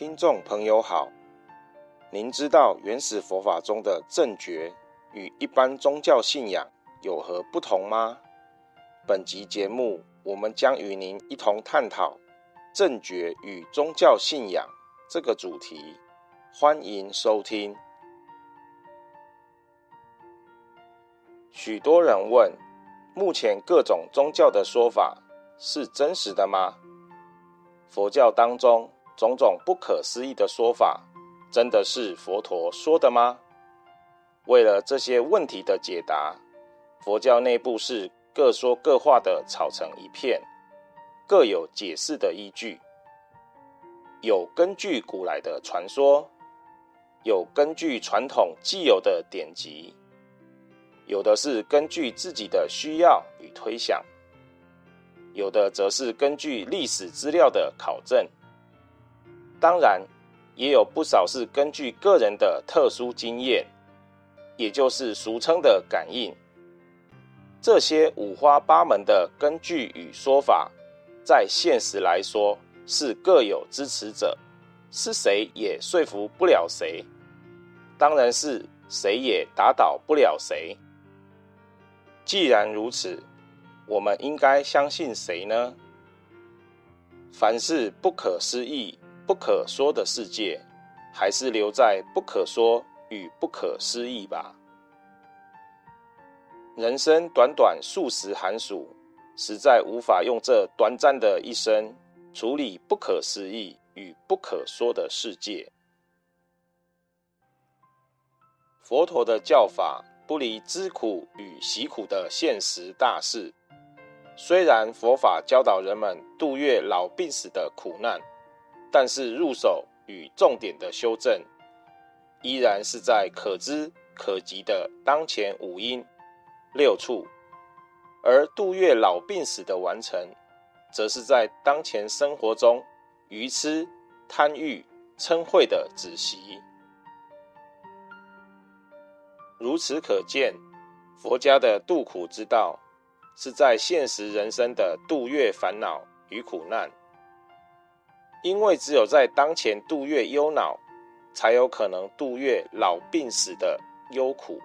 听众朋友好，您知道原始佛法中的正觉与一般宗教信仰有何不同吗？本集节目我们将与您一同探讨正觉与宗教信仰这个主题，欢迎收听。许多人问：目前各种宗教的说法是真实的吗？佛教当中种种不可思议的说法，真的是佛陀说的吗？为了这些问题的解答，佛教内部是各说各话的吵成一片，各有解释的依据。有根据古来的传说，有根据传统既有的典籍，有的是根据自己的需要与推想。有的则是根据历史资料的考证，当然也有不少是根据个人的特殊经验，也就是俗称的感应。这些五花八门的根据与说法，在现实来说是各有支持者，是谁也说服不了谁，当然是谁也打倒不了谁。既然如此，我们应该相信谁呢？凡是不可思议、不可说的世界，还是留在不可说与不可思议吧。人生短短数十寒暑，实在无法用这短暂的一生处理不可思议与不可说的世界。佛陀的教法不离知苦与喜苦的现实大事。虽然佛法教导人们度越老病死的苦难，但是入手与重点的修正，依然是在可知可及的当前五阴六处；而度越老病死的完成，则是在当前生活中愚痴、贪欲、嗔恚的止息。如此可见，佛家的度苦之道。是在现实人生的度越烦恼与苦难，因为只有在当前度越忧恼，才有可能度越老病死的忧苦。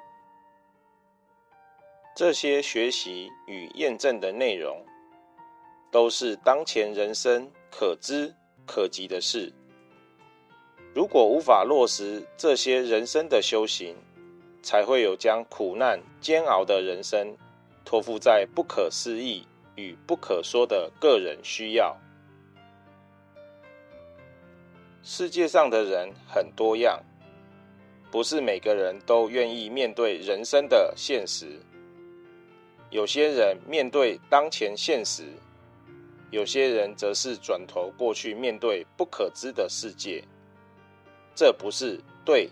这些学习与验证的内容，都是当前人生可知可及的事。如果无法落实这些人生的修行，才会有将苦难煎熬的人生。托付在不可思议与不可说的个人需要。世界上的人很多样，不是每个人都愿意面对人生的现实。有些人面对当前现实，有些人则是转头过去面对不可知的世界。这不是对、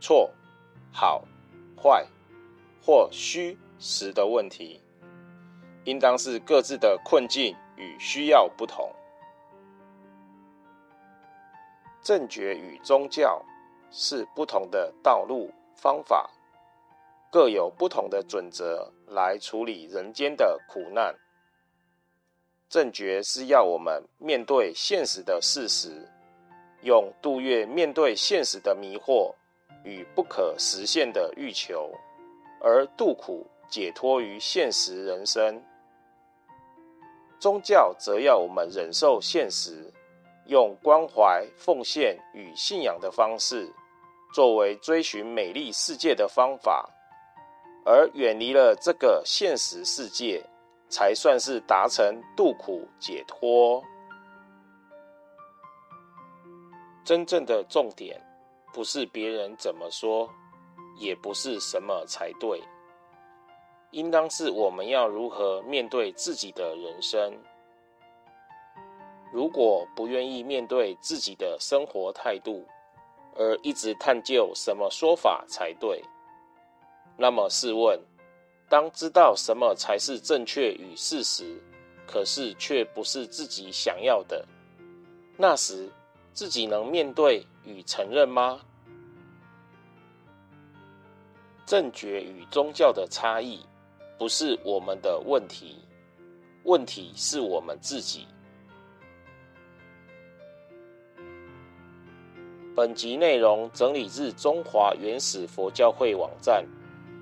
错、好、坏或虚实的问题，应当是各自的困境与需要不同。正觉与宗教是不同的道路方法，各有不同的准则来处理人间的苦难。正觉是要我们面对现实的事实，用度越面对现实的迷惑与不可实现的欲求，而度苦。解脱于现实人生，宗教则要我们忍受现实，用关怀、奉献与信仰的方式，作为追寻美丽世界的方法，而远离了这个现实世界，才算是达成度苦解脱。真正的重点，不是别人怎么说，也不是什么才对。应当是我们要如何面对自己的人生。如果不愿意面对自己的生活态度，而一直探究什么说法才对，那么试问，当知道什么才是正确与事实，可是却不是自己想要的，那时自己能面对与承认吗？正觉与宗教的差异。不是我们的问题，问题是我们自己。本集内容整理自中华原始佛教会网站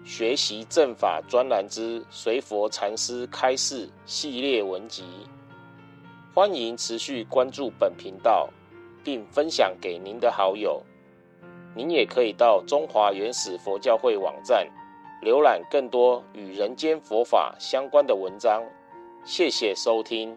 学习正法专栏之随佛禅师开示系列文集，欢迎持续关注本频道，并分享给您的好友。您也可以到中华原始佛教会网站浏览更多与人间佛法相关的文章。谢谢收听。